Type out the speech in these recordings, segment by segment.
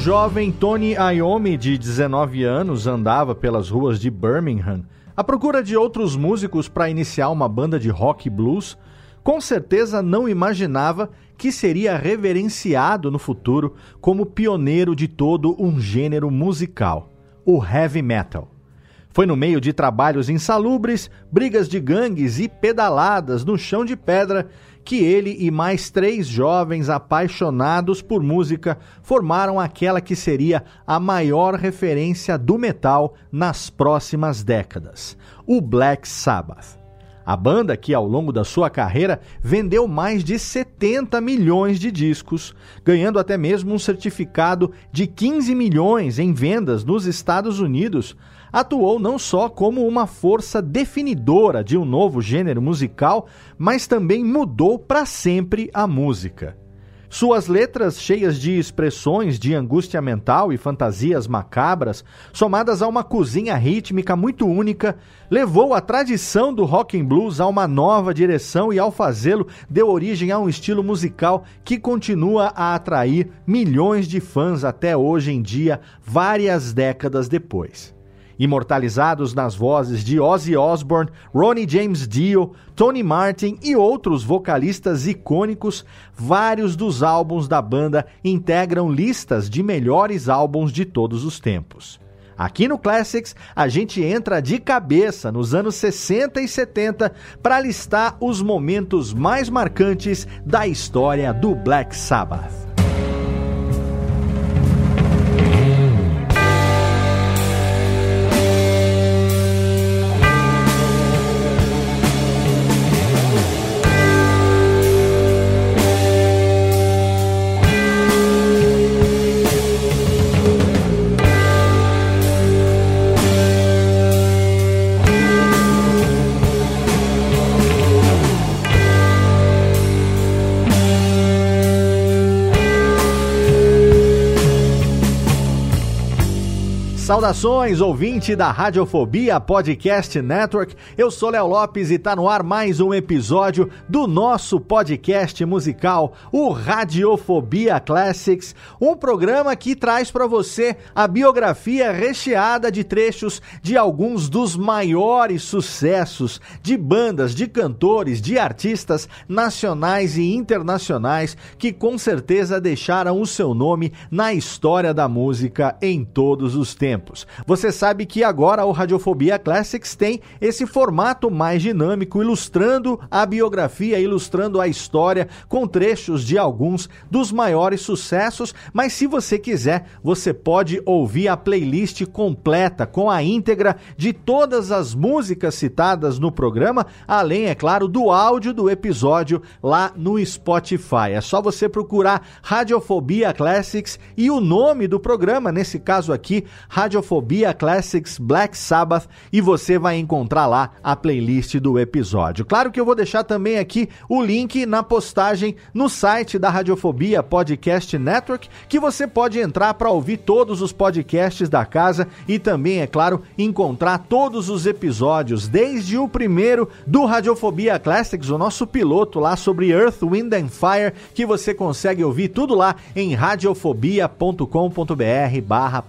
Jovem Tony Iommi, de 19 anos, andava pelas ruas de Birmingham à procura de outros músicos para iniciar uma banda de rock e blues, com certeza não imaginava que seria reverenciado no futuro como pioneiro de todo um gênero musical, o heavy metal. Foi no meio de trabalhos insalubres, brigas de gangues e pedaladas no chão de pedra que ele e mais três jovens apaixonados por música formaram aquela que seria a maior referência do metal nas próximas décadas, o Black Sabbath. A banda, que ao longo da sua carreira vendeu mais de 70 milhões de discos, ganhando até mesmo um certificado de 15 milhões em vendas nos Estados Unidos, atuou não só como uma força definidora de um novo gênero musical, mas também mudou para sempre a música. Suas letras, cheias de expressões de angústia mental e fantasias macabras, somadas a uma cozinha rítmica muito única, levou a tradição do rock and blues a uma nova direção e ao fazê-lo deu origem a um estilo musical que continua a atrair milhões de fãs até hoje em dia, várias décadas depois imortalizados nas vozes de Ozzy Osbourne, Ronnie James Dio, Tony Martin e outros vocalistas icônicos, vários dos álbuns da banda integram listas de melhores álbuns de todos os tempos. Aqui no Classics, a gente entra de cabeça nos anos 60 e 70 para listar os momentos mais marcantes da história do Black Sabbath. Saudações, ouvinte da Radiofobia Podcast Network. Eu sou Léo Lopes e tá no ar mais um episódio do nosso podcast musical, o Radiofobia Classics, um programa que traz para você a biografia recheada de trechos de alguns dos maiores sucessos de bandas, de cantores, de artistas nacionais e internacionais que com certeza deixaram o seu nome na história da música em todos os tempos tempos. Você sabe que agora o Radiofobia Classics tem esse formato mais dinâmico, ilustrando a biografia, ilustrando a história, com trechos de alguns dos maiores sucessos. Mas se você quiser, você pode ouvir a playlist completa, com a íntegra de todas as músicas citadas no programa, além, é claro, do áudio do episódio lá no Spotify. É só você procurar Radiofobia Classics e o nome do programa, nesse caso aqui, Radiofobia Classics Black Sabbath, e você vai encontrar lá a playlist do episódio. Claro que eu vou deixar também aqui o link na postagem no site da Radiofobia Podcast Network, que você pode entrar para ouvir todos os podcasts da casa e também, é claro, encontrar todos os episódios, desde o primeiro do Radiofobia Classics, o nosso piloto lá sobre Earth, Wind and Fire, que você consegue ouvir tudo lá em radiofobia.com.br barra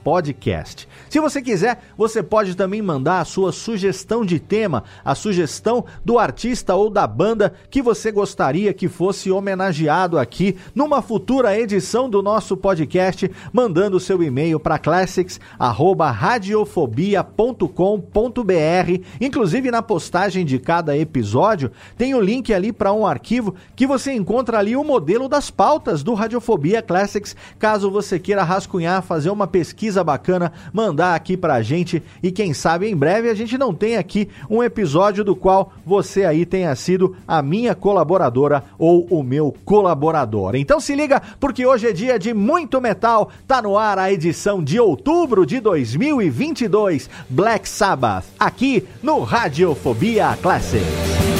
podcast. Se você quiser, você pode também mandar a sua sugestão de tema, a sugestão do artista ou da banda que você gostaria que fosse homenageado aqui numa futura edição do nosso podcast, mandando seu e-mail para classics@radiofobia.com.br. Inclusive na postagem de cada episódio tem o link ali para um arquivo que você encontra ali o modelo das pautas do Radiofobia Classics, caso você queira rascunhar, fazer uma pesquisa bacana, mandar aqui pra gente e quem sabe em breve a gente não tem aqui um episódio do qual você aí tenha sido a minha colaboradora ou o meu colaborador. Então se liga, porque hoje é dia de muito metal, tá no ar a edição de outubro de 2022, Black Sabbath, aqui no Radiofobia Classics.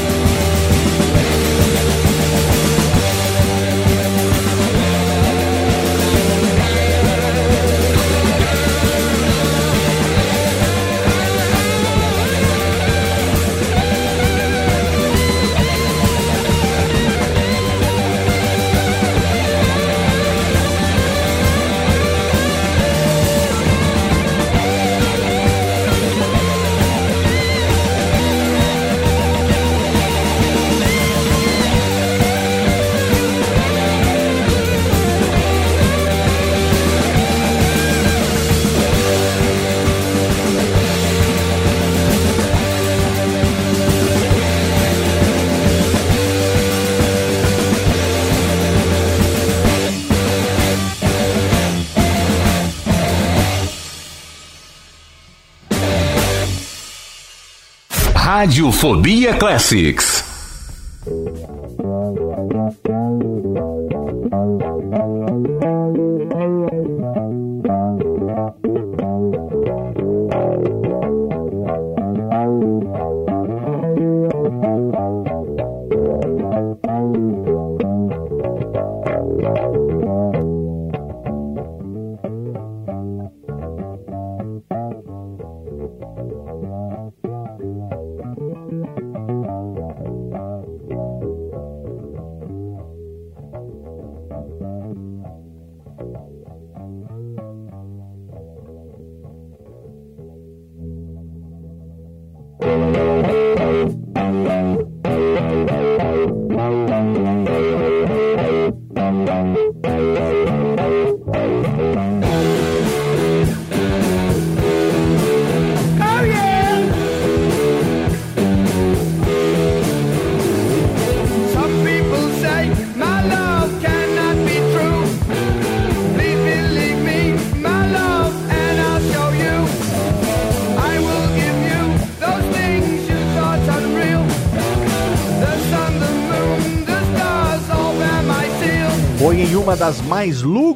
Radiofobia Classics.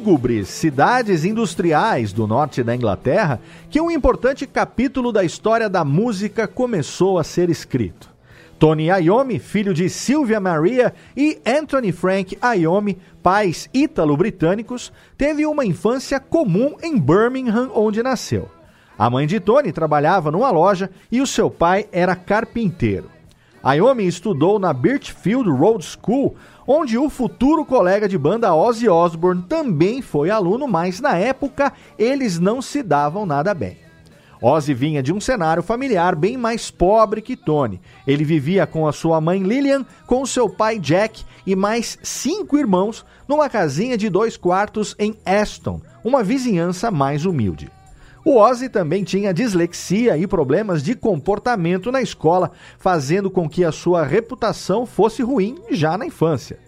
Lúgubres cidades industriais do norte da Inglaterra que um importante capítulo da história da música começou a ser escrito. Tony Iommi, filho de Sylvia Maria e Anthony Frank Iommi, pais ítalo-britânicos, teve uma infância comum em Birmingham, onde nasceu. A mãe de Tony trabalhava numa loja e o seu pai era carpinteiro. Iommi estudou na Birchfield Road School, onde o futuro colega de banda Ozzy Osbourne também foi aluno, mas na época eles não se davam nada bem. Ozzy vinha de um cenário familiar bem mais pobre que Tony. Ele vivia com a sua mãe Lillian, com seu pai Jack e mais cinco irmãos numa casinha de dois quartos em Aston, uma vizinhança mais humilde. O Ozzy também tinha dislexia e problemas de comportamento na escola, fazendo com que a sua reputação fosse ruim já na infância.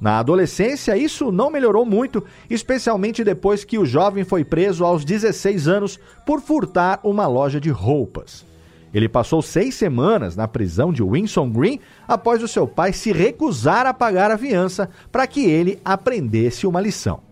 Na adolescência, isso não melhorou muito, especialmente depois que o jovem foi preso aos 16 anos por furtar uma loja de roupas. Ele passou seis semanas na prisão de Winson Green após o seu pai se recusar a pagar a fiança para que ele aprendesse uma lição.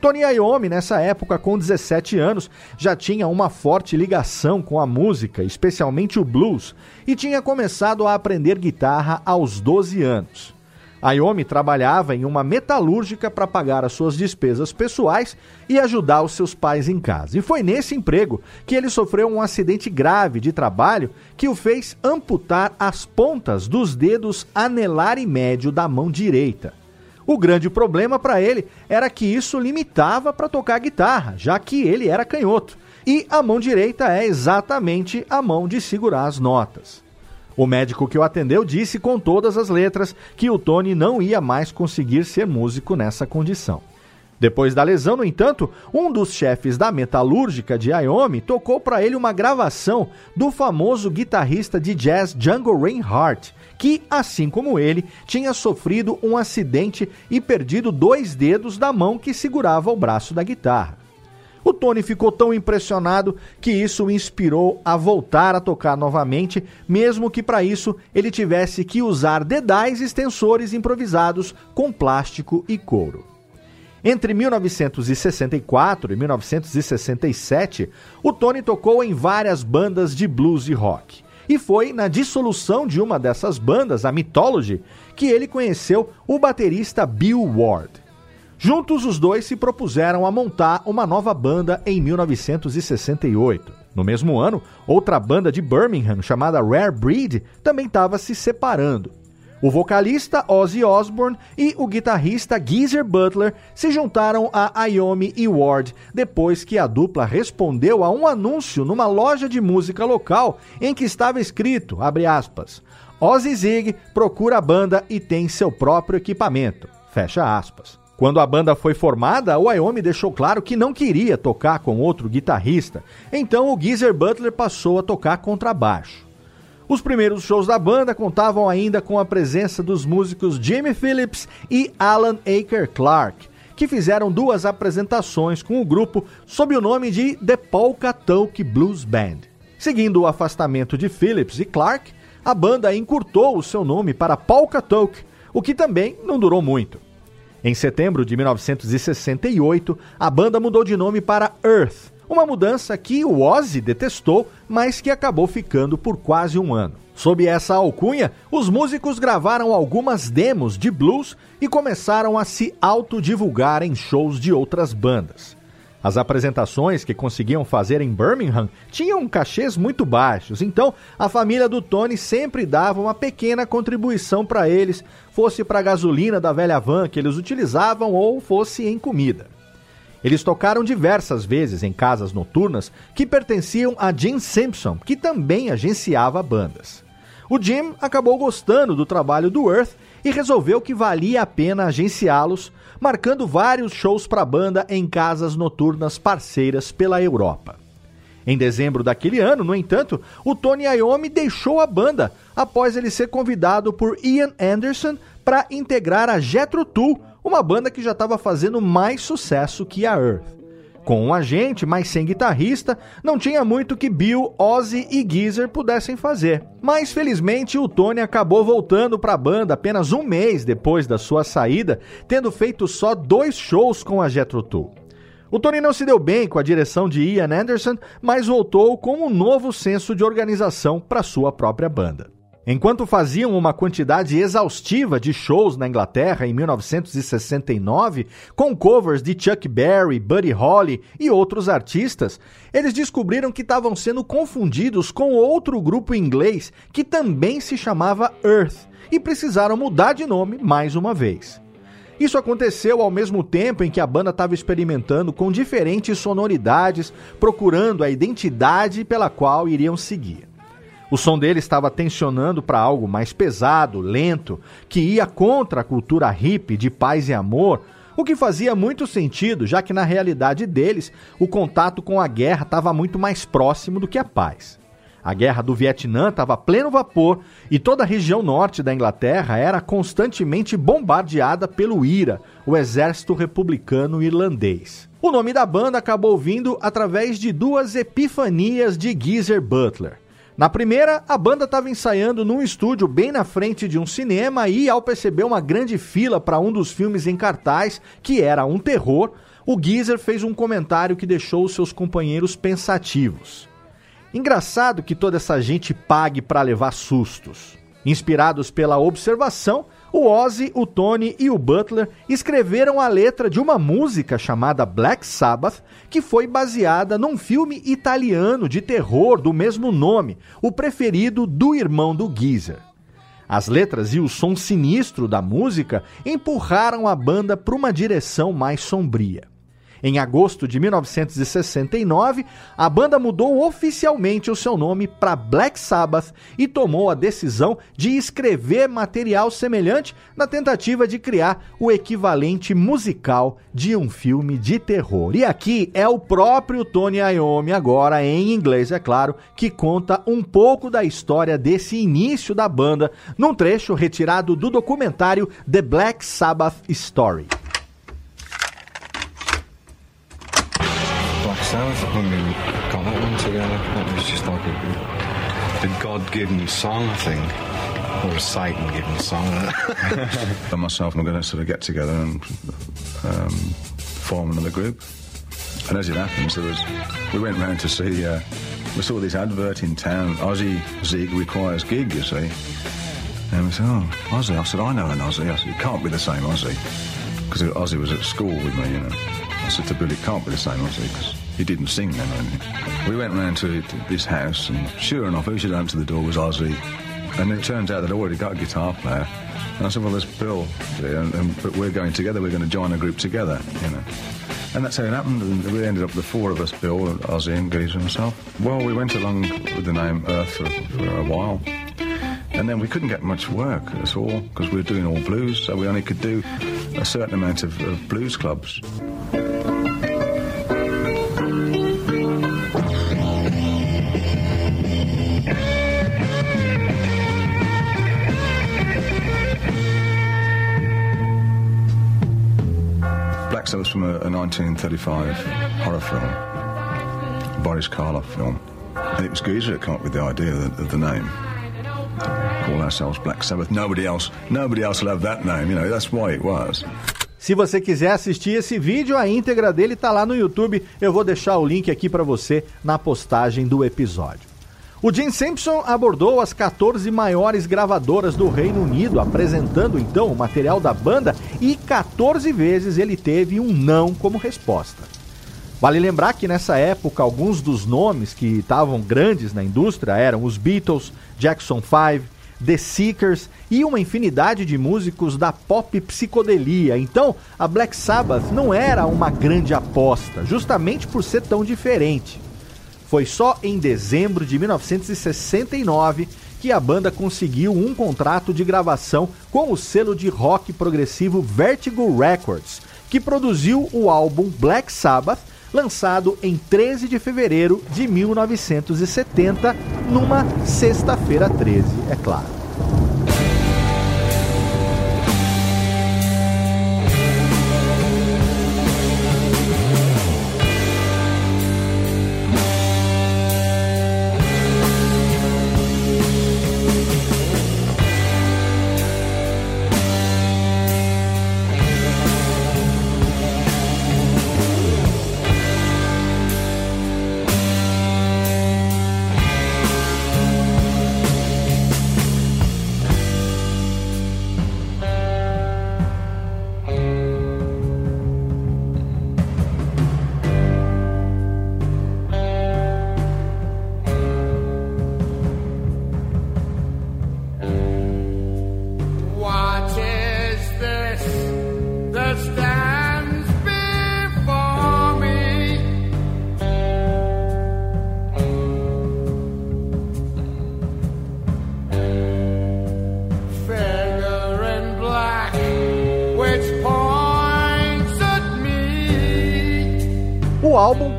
Tony Iommi, nessa época, com 17 anos, já tinha uma forte ligação com a música, especialmente o blues, e tinha começado a aprender guitarra aos 12 anos. Ayomi trabalhava em uma metalúrgica para pagar as suas despesas pessoais e ajudar os seus pais em casa. E foi nesse emprego que ele sofreu um acidente grave de trabalho que o fez amputar as pontas dos dedos anelar e médio da mão direita. O grande problema para ele era que isso limitava para tocar guitarra, já que ele era canhoto. E a mão direita é exatamente a mão de segurar as notas. O médico que o atendeu disse com todas as letras que o Tony não ia mais conseguir ser músico nessa condição. Depois da lesão, no entanto, um dos chefes da metalúrgica de Iommi tocou para ele uma gravação do famoso guitarrista de jazz Django Reinhardt, que, assim como ele, tinha sofrido um acidente e perdido dois dedos da mão que segurava o braço da guitarra. O Tony ficou tão impressionado que isso o inspirou a voltar a tocar novamente, mesmo que para isso ele tivesse que usar dedais extensores improvisados com plástico e couro. Entre 1964 e 1967, o Tony tocou em várias bandas de blues e rock. E foi na dissolução de uma dessas bandas, a Mythology, que ele conheceu o baterista Bill Ward. Juntos, os dois se propuseram a montar uma nova banda em 1968. No mesmo ano, outra banda de Birmingham, chamada Rare Breed, também estava se separando. O vocalista Ozzy Osbourne e o guitarrista Geezer Butler se juntaram a Iommi e Ward depois que a dupla respondeu a um anúncio numa loja de música local em que estava escrito, aspas, Ozzy Zig procura a banda e tem seu próprio equipamento, fecha aspas. Quando a banda foi formada, o Iommi deixou claro que não queria tocar com outro guitarrista, então o Geezer Butler passou a tocar contrabaixo. Os primeiros shows da banda contavam ainda com a presença dos músicos Jimmy Phillips e Alan Aker Clark, que fizeram duas apresentações com o grupo sob o nome de The Polka Talk Blues Band. Seguindo o afastamento de Phillips e Clark, a banda encurtou o seu nome para Polka Talk, o que também não durou muito. Em setembro de 1968, a banda mudou de nome para Earth, uma mudança que o Ozzy detestou, mas que acabou ficando por quase um ano. Sob essa alcunha, os músicos gravaram algumas demos de blues e começaram a se autodivulgar em shows de outras bandas. As apresentações que conseguiam fazer em Birmingham tinham cachês muito baixos, então a família do Tony sempre dava uma pequena contribuição para eles, fosse para a gasolina da velha van que eles utilizavam ou fosse em comida. Eles tocaram diversas vezes em casas noturnas que pertenciam a Jim Simpson, que também agenciava bandas. O Jim acabou gostando do trabalho do Earth e resolveu que valia a pena agenciá-los, marcando vários shows para a banda em casas noturnas parceiras pela Europa. Em dezembro daquele ano, no entanto, o Tony Iommi deixou a banda após ele ser convidado por Ian Anderson para integrar a Jethro Tull, uma banda que já estava fazendo mais sucesso que a Earth. Com um agente, mas sem guitarrista, não tinha muito que Bill, Ozzy e Geezer pudessem fazer. Mas felizmente o Tony acabou voltando para a banda apenas um mês depois da sua saída, tendo feito só dois shows com a Jethro Tull. O Tony não se deu bem com a direção de Ian Anderson, mas voltou com um novo senso de organização para sua própria banda. Enquanto faziam uma quantidade exaustiva de shows na Inglaterra em 1969, com covers de Chuck Berry, Buddy Holly e outros artistas, eles descobriram que estavam sendo confundidos com outro grupo inglês que também se chamava Earth e precisaram mudar de nome mais uma vez. Isso aconteceu ao mesmo tempo em que a banda estava experimentando com diferentes sonoridades, procurando a identidade pela qual iriam seguir. O som dele estava tensionando para algo mais pesado, lento, que ia contra a cultura hippie de paz e amor, O que fazia muito sentido, já que na realidade deles, o contato com a guerra estava muito mais próximo do que a paz. A guerra do Vietnã estava a pleno vapor e toda a região norte da Inglaterra era constantemente bombardeada pelo IRA, o Exército Republicano Irlandês. O nome da banda acabou vindo através de duas epifanias de Geezer Butler. Na primeira, a banda estava ensaiando num estúdio bem na frente de um cinema e, ao perceber uma grande fila para um dos filmes em cartaz, que era um terror, o Geezer fez um comentário que deixou os seus companheiros pensativos. Engraçado que toda essa gente pague para levar sustos. Inspirados pela observação, o Ozzy, o Tony e o Butler escreveram a letra de uma música chamada Black Sabbath, que foi baseada num filme italiano de terror do mesmo nome, o preferido do irmão do Geezer. As letras e o som sinistro da música empurraram a banda para uma direção mais sombria. Em agosto de 1969, a banda mudou oficialmente o seu nome para Black Sabbath e tomou a decisão de escrever material semelhante na tentativa de criar o equivalente musical de um filme de terror. E aqui é o próprio Tony Iommi, agora em inglês, é claro, que conta um pouco da história desse início da banda num trecho retirado do documentário The Black Sabbath Story. Sabbath when we got that one together. That was just like a, a God-given song, I think. Or a Satan-given song. and myself and we're going to sort of get together and um, form another group. And as it happens, there was we went round to see. Uh, we saw this advert in town. Aussie Zig requires gig, you see. And we said, "Oh, Aussie." I said, "I know an Aussie." I said, "It can't be the same Aussie," because Aussie was at school with me, you know. I said to Bill, "It can't be the same Aussie," because he didn't sing then. We went round to, this house, and sure enough, who should answer the door was Ozzy. And it turns out they'd already got a guitar player. And I said, well, there's Bill, and, and, but we're going together. We're going to join a group together, you know. And that's how it happened. And we ended up the four of us, Bill, Ozzy, and Geezer and myself. Well, we went along with the name Earth for, for a while. And then we couldn't get much work at all because we were doing all blues, so we only could do a certain amount of, of blues clubs. Was from a, a 1935 horror film, Boris Karloff film. And it was Geezer that came up with the idea of the, of the name. Call ourselves Black Sabbath. Nobody else, nobody else will have that name. You know, that's why it was. Se você quiser assistir esse vídeo, a íntegra dele está lá no YouTube. Eu vou deixar o link aqui para você na postagem do episódio. O Jim Simpson abordou as 14 maiores gravadoras do Reino Unido, apresentando então o material da banda e 14 vezes ele teve um não como resposta. Vale lembrar que nessa época alguns dos nomes que estavam grandes na indústria eram os Beatles, Jackson 5, The Seekers e uma infinidade de músicos da pop psicodelia. Então, a Black Sabbath não era uma grande aposta, justamente por ser tão diferente. Foi só em dezembro de 1969 que a banda conseguiu um contrato de gravação com o selo de rock progressivo Vertigo Records, que produziu o álbum Black Sabbath, lançado em 13 de fevereiro de 1970, numa sexta-feira 13, é claro.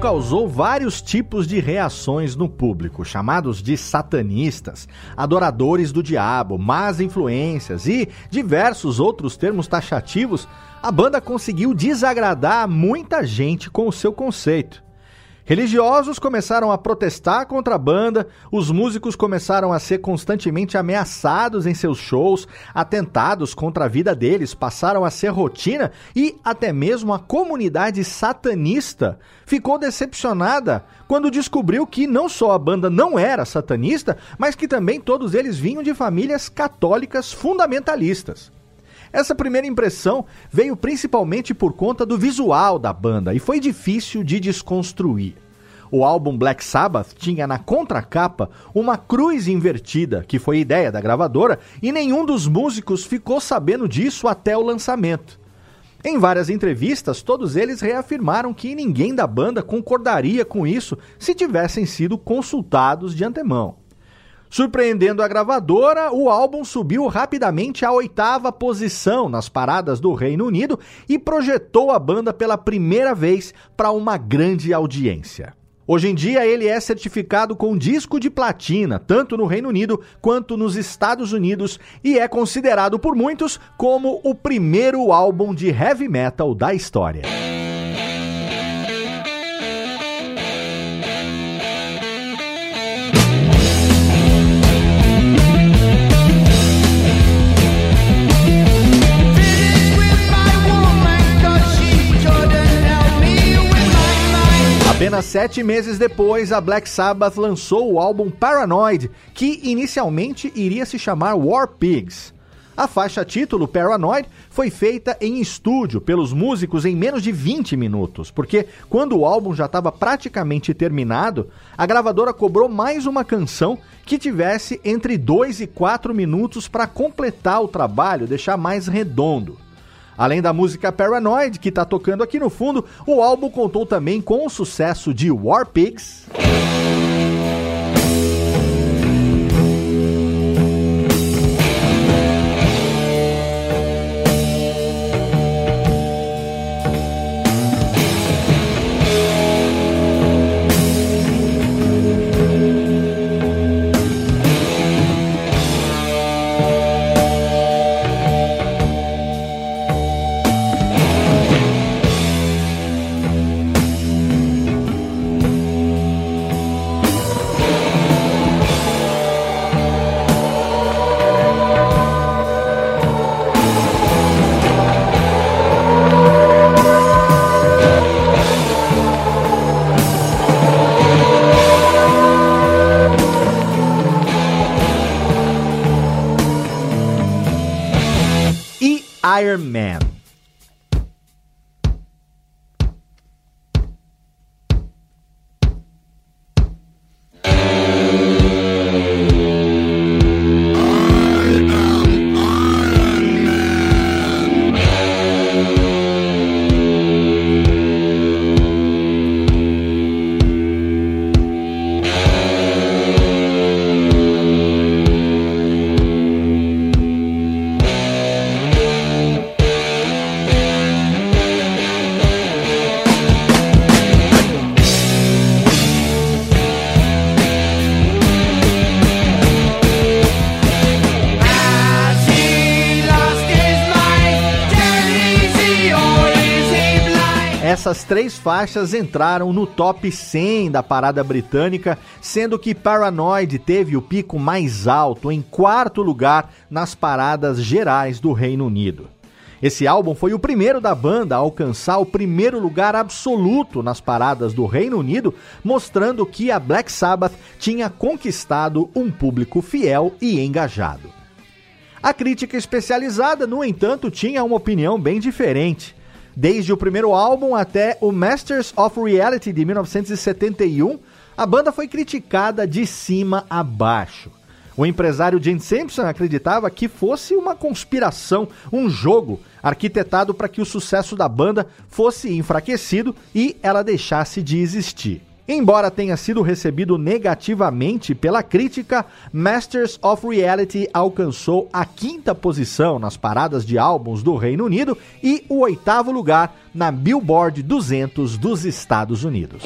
Causou vários tipos de reações no público, chamados de satanistas, adoradores do diabo, más influências e diversos outros termos taxativos. A banda conseguiu desagradar muita gente com o seu conceito. Religiosos começaram a protestar contra a banda, os músicos começaram a ser constantemente ameaçados em seus shows, atentados contra a vida deles passaram a ser rotina e até mesmo a comunidade satanista ficou decepcionada quando descobriu que não só a banda não era satanista, mas que também todos eles vinham de famílias católicas fundamentalistas. Essa primeira impressão veio principalmente por conta do visual da banda e foi difícil de desconstruir. O álbum Black Sabbath tinha na contracapa uma cruz invertida, que foi ideia da gravadora, e nenhum dos músicos ficou sabendo disso até o lançamento. Em várias entrevistas, todos eles reafirmaram que ninguém da banda concordaria com isso se tivessem sido consultados de antemão. Surpreendendo a gravadora, o álbum subiu rapidamente à oitava posição nas paradas do Reino Unido e projetou a banda pela primeira vez para uma grande audiência. Hoje em dia, ele é certificado com disco de platina, tanto no Reino Unido quanto nos Estados Unidos, e é considerado por muitos como o primeiro álbum de heavy metal da história. Apenas sete meses depois, a Black Sabbath lançou o álbum Paranoid, que inicialmente iria se chamar War Pigs. A faixa título Paranoid foi feita em estúdio pelos músicos em menos de 20 minutos, porque quando o álbum já estava praticamente terminado, a gravadora cobrou mais uma canção que tivesse entre 2 e 4 minutos para completar o trabalho, deixar mais redondo. Além da música Paranoid, que está tocando aqui no fundo, o álbum contou também com o sucesso de War Pigs. Iron Man. Três faixas entraram no top 100 da parada britânica, sendo que Paranoid teve o pico mais alto, em quarto lugar nas paradas gerais do Reino Unido. Esse álbum foi o primeiro da banda a alcançar o primeiro lugar absoluto nas paradas do Reino Unido, mostrando que a Black Sabbath tinha conquistado um público fiel e engajado. A crítica especializada, no entanto, tinha uma opinião bem diferente. Desde o primeiro álbum até o Masters of Reality de 1971, a banda foi criticada de cima a baixo. O empresário Gene Simpson acreditava que fosse uma conspiração, um jogo arquitetado para que o sucesso da banda fosse enfraquecido e ela deixasse de existir. Embora tenha sido recebido negativamente pela crítica, Masters of Reality alcançou a quinta posição nas paradas de álbuns do Reino Unido e o oitavo lugar na Billboard 200 dos Estados Unidos.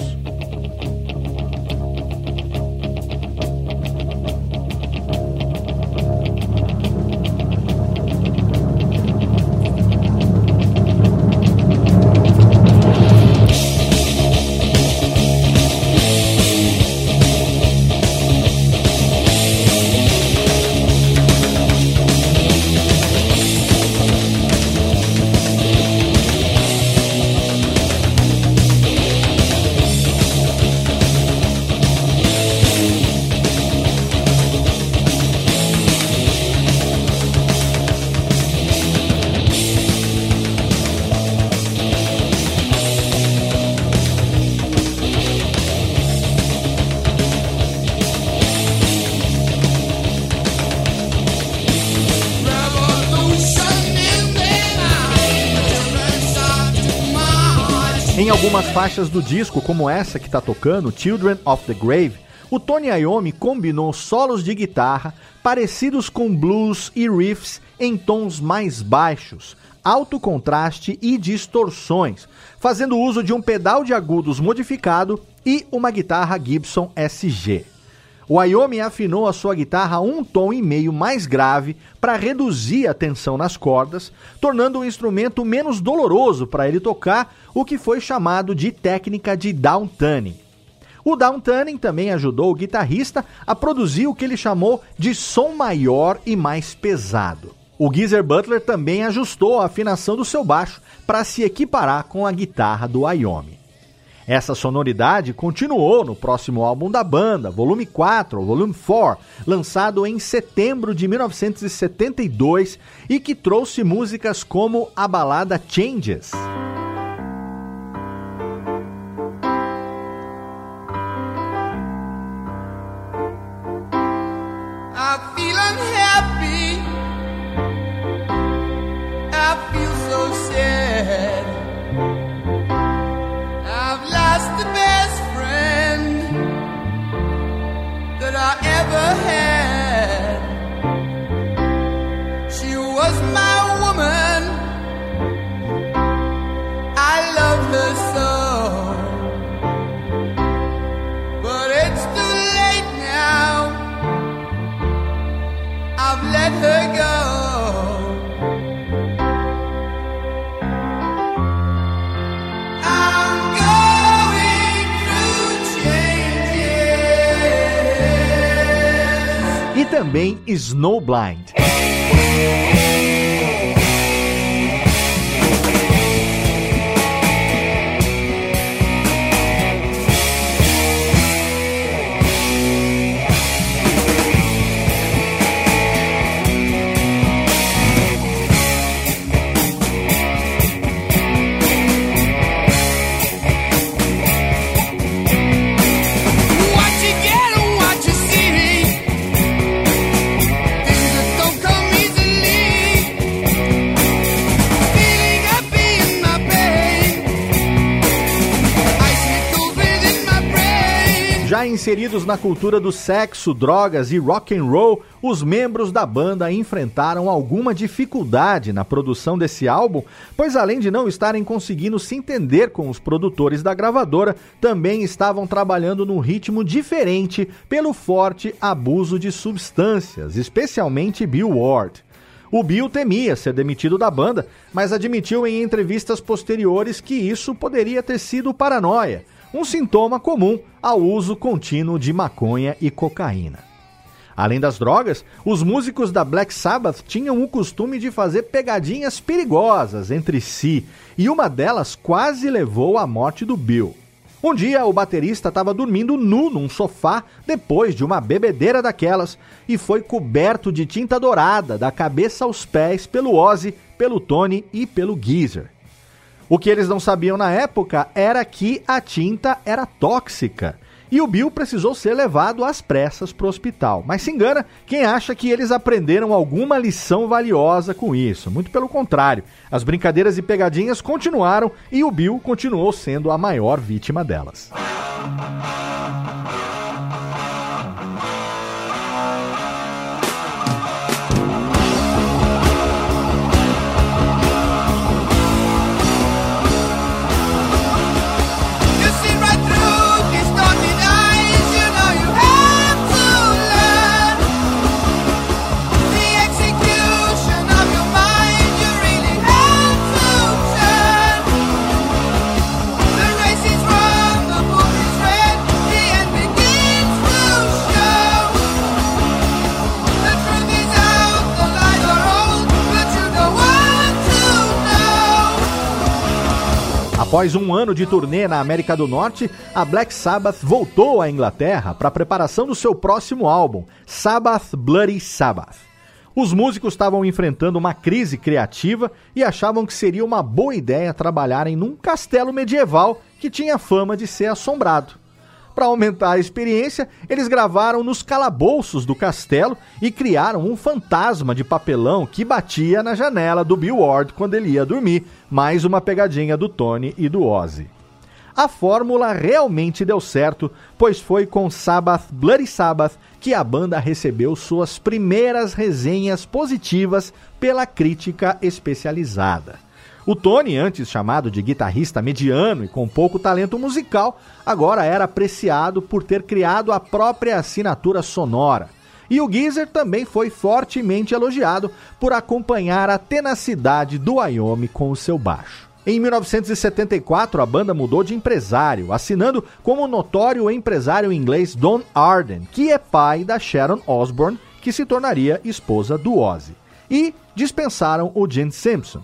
Algumas faixas do disco, como essa que está tocando, Children of the Grave, o Tony Iommi combinou solos de guitarra parecidos com blues e riffs em tons mais baixos, alto contraste e distorções, fazendo uso de um pedal de agudos modificado e uma guitarra Gibson SG. O Iommi afinou a sua guitarra um tom e meio mais grave para reduzir a tensão nas cordas, tornando o instrumento menos doloroso para ele tocar, o que foi chamado de técnica de downtuning. O downtuning também ajudou o guitarrista a produzir o que ele chamou de som maior e mais pesado. O Geezer Butler também ajustou a afinação do seu baixo para se equiparar com a guitarra do Iommi. Essa sonoridade continuou no próximo álbum da banda, Volume 4, Volume 4, lançado em setembro de 1972 e que trouxe músicas como a balada Changes. Também Snowblind. Inseridos na cultura do sexo, drogas e rock and roll, os membros da banda enfrentaram alguma dificuldade na produção desse álbum, pois além de não estarem conseguindo se entender com os produtores da gravadora, também estavam trabalhando num ritmo diferente pelo forte abuso de substâncias, especialmente Bill Ward. O Bill temia ser demitido da banda, mas admitiu em entrevistas posteriores que isso poderia ter sido paranoia um sintoma comum ao uso contínuo de maconha e cocaína. Além das drogas, os músicos da Black Sabbath tinham o costume de fazer pegadinhas perigosas entre si, e uma delas quase levou à morte do Bill. Um dia, o baterista estava dormindo nu num sofá depois de uma bebedeira daquelas e foi coberto de tinta dourada da cabeça aos pés pelo Ozzy, pelo Tony e pelo Geezer. O que eles não sabiam na época era que a tinta era tóxica. E o Bill precisou ser levado às pressas para o hospital. Mas se engana quem acha que eles aprenderam alguma lição valiosa com isso. Muito pelo contrário, as brincadeiras e pegadinhas continuaram e o Bill continuou sendo a maior vítima delas. Após um ano de turnê na América do Norte, a Black Sabbath voltou à Inglaterra para a preparação do seu próximo álbum, Sabbath Bloody Sabbath. Os músicos estavam enfrentando uma crise criativa e achavam que seria uma boa ideia trabalharem num castelo medieval que tinha fama de ser assombrado. Para aumentar a experiência, eles gravaram nos calabouços do castelo e criaram um fantasma de papelão que batia na janela do Bill Ward quando ele ia dormir, mais uma pegadinha do Tony e do Ozzy. A fórmula realmente deu certo, pois foi com Sabbath Bloody Sabbath que a banda recebeu suas primeiras resenhas positivas pela crítica especializada. O Tony, antes chamado de guitarrista mediano e com pouco talento musical, agora era apreciado por ter criado a própria assinatura sonora. E o Geezer também foi fortemente elogiado por acompanhar a tenacidade do Wyoming com o seu baixo. Em 1974, a banda mudou de empresário, assinando como o notório empresário inglês Don Arden, que é pai da Sharon Osbourne, que se tornaria esposa do Ozzy. E dispensaram o Gene Simpson.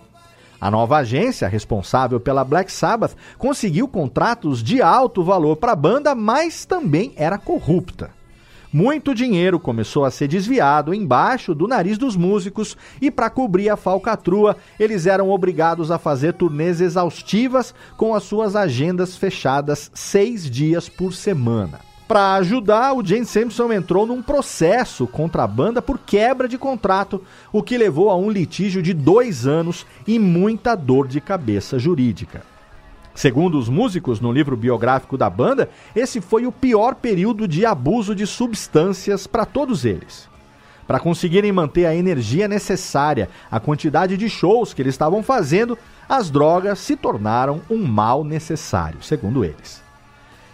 A nova agência, responsável pela Black Sabbath, conseguiu contratos de alto valor para a banda, mas também era corrupta. Muito dinheiro começou a ser desviado embaixo do nariz dos músicos e, para cobrir a falcatrua, eles eram obrigados a fazer turnês exaustivas com as suas agendas fechadas seis dias por semana. Para ajudar, o Jane Sampson entrou num processo contra a banda por quebra de contrato, o que levou a um litígio de dois anos e muita dor de cabeça jurídica. Segundo os músicos no livro biográfico da banda, esse foi o pior período de abuso de substâncias para todos eles. Para conseguirem manter a energia necessária, a quantidade de shows que eles estavam fazendo, as drogas se tornaram um mal necessário, segundo eles.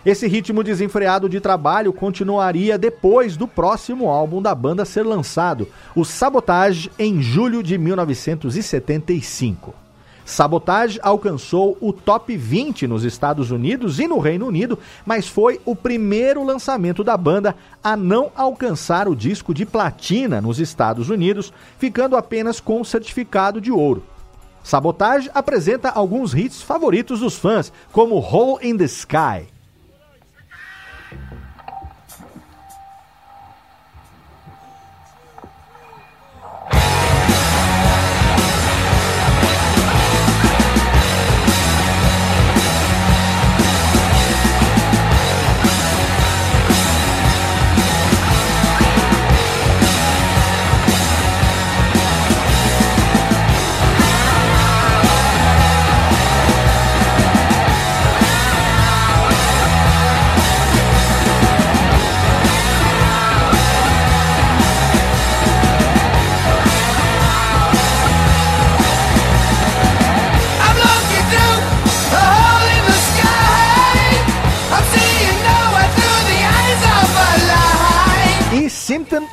Esse ritmo desenfreado de trabalho continuaria depois do próximo álbum da banda ser lançado, o Sabotage, em julho de 1975. Sabotage alcançou o top 20 nos Estados Unidos e no Reino Unido, mas foi o primeiro lançamento da banda a não alcançar o disco de platina nos Estados Unidos, ficando apenas com o certificado de ouro. Sabotage apresenta alguns hits favoritos dos fãs, como Hole in the Sky.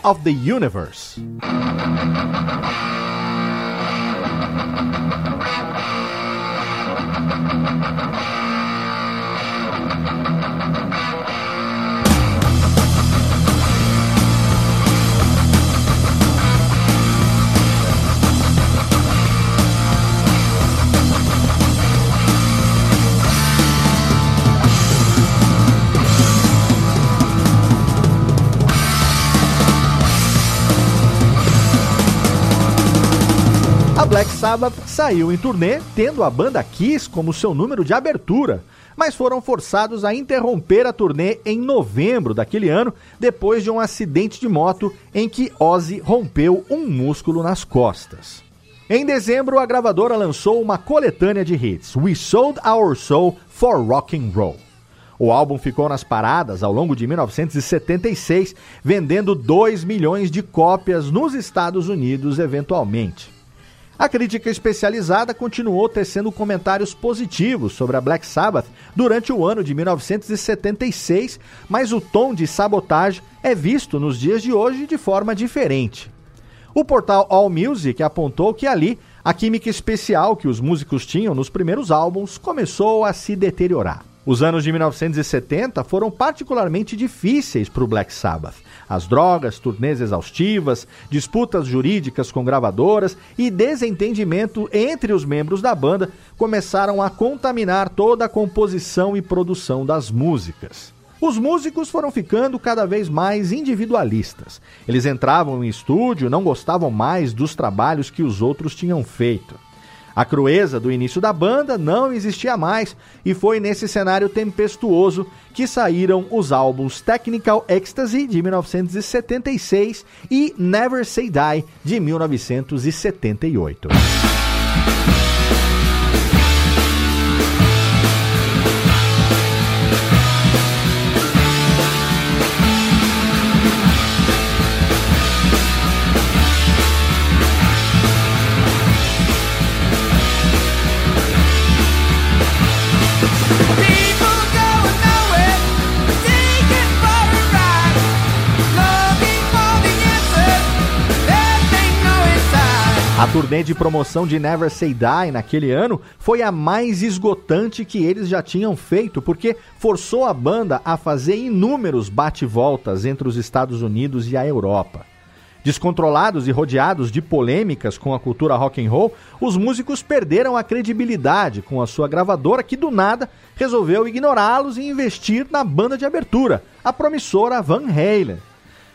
Of the Universe. Saiu em turnê, tendo a banda Kiss como seu número de abertura, mas foram forçados a interromper a turnê em novembro daquele ano, depois de um acidente de moto em que Ozzy rompeu um músculo nas costas. Em dezembro, a gravadora lançou uma coletânea de hits, We Sold Our Soul for Rock and Roll. O álbum ficou nas paradas ao longo de 1976, vendendo 2 milhões de cópias nos Estados Unidos eventualmente. A crítica especializada continuou tecendo comentários positivos sobre a Black Sabbath durante o ano de 1976, mas o tom de sabotagem é visto nos dias de hoje de forma diferente. O portal AllMusic apontou que ali a química especial que os músicos tinham nos primeiros álbuns começou a se deteriorar. Os anos de 1970 foram particularmente difíceis para o Black Sabbath. As drogas, turnês exaustivas, disputas jurídicas com gravadoras e desentendimento entre os membros da banda começaram a contaminar toda a composição e produção das músicas. Os músicos foram ficando cada vez mais individualistas. Eles entravam em estúdio, não gostavam mais dos trabalhos que os outros tinham feito. A crueza do início da banda não existia mais e foi nesse cenário tempestuoso que saíram os álbuns Technical Ecstasy de 1976 e Never Say Die de 1978. A turnê de promoção de Never Say Die naquele ano foi a mais esgotante que eles já tinham feito, porque forçou a banda a fazer inúmeros bate-voltas entre os Estados Unidos e a Europa. Descontrolados e rodeados de polêmicas com a cultura rock and roll, os músicos perderam a credibilidade com a sua gravadora que do nada resolveu ignorá-los e investir na banda de abertura, a promissora Van Halen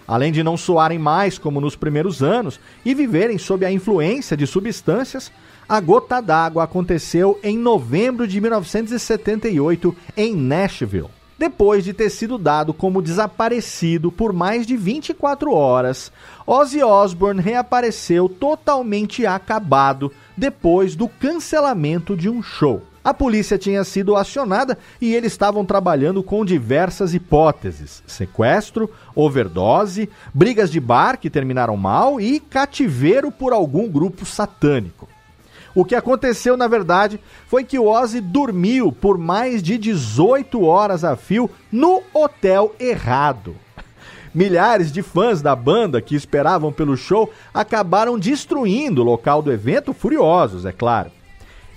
além de não soarem mais como nos primeiros anos e viverem sob a influência de substâncias, a gota d'água aconteceu em novembro de 1978 em Nashville. Depois de ter sido dado como desaparecido por mais de 24 horas, Ozzy Osbourne reapareceu totalmente acabado depois do cancelamento de um show. A polícia tinha sido acionada e eles estavam trabalhando com diversas hipóteses: sequestro, overdose, brigas de bar que terminaram mal e cativeiro por algum grupo satânico. O que aconteceu, na verdade, foi que o Ozzy dormiu por mais de 18 horas a fio no hotel errado. Milhares de fãs da banda que esperavam pelo show acabaram destruindo o local do evento, furiosos, é claro.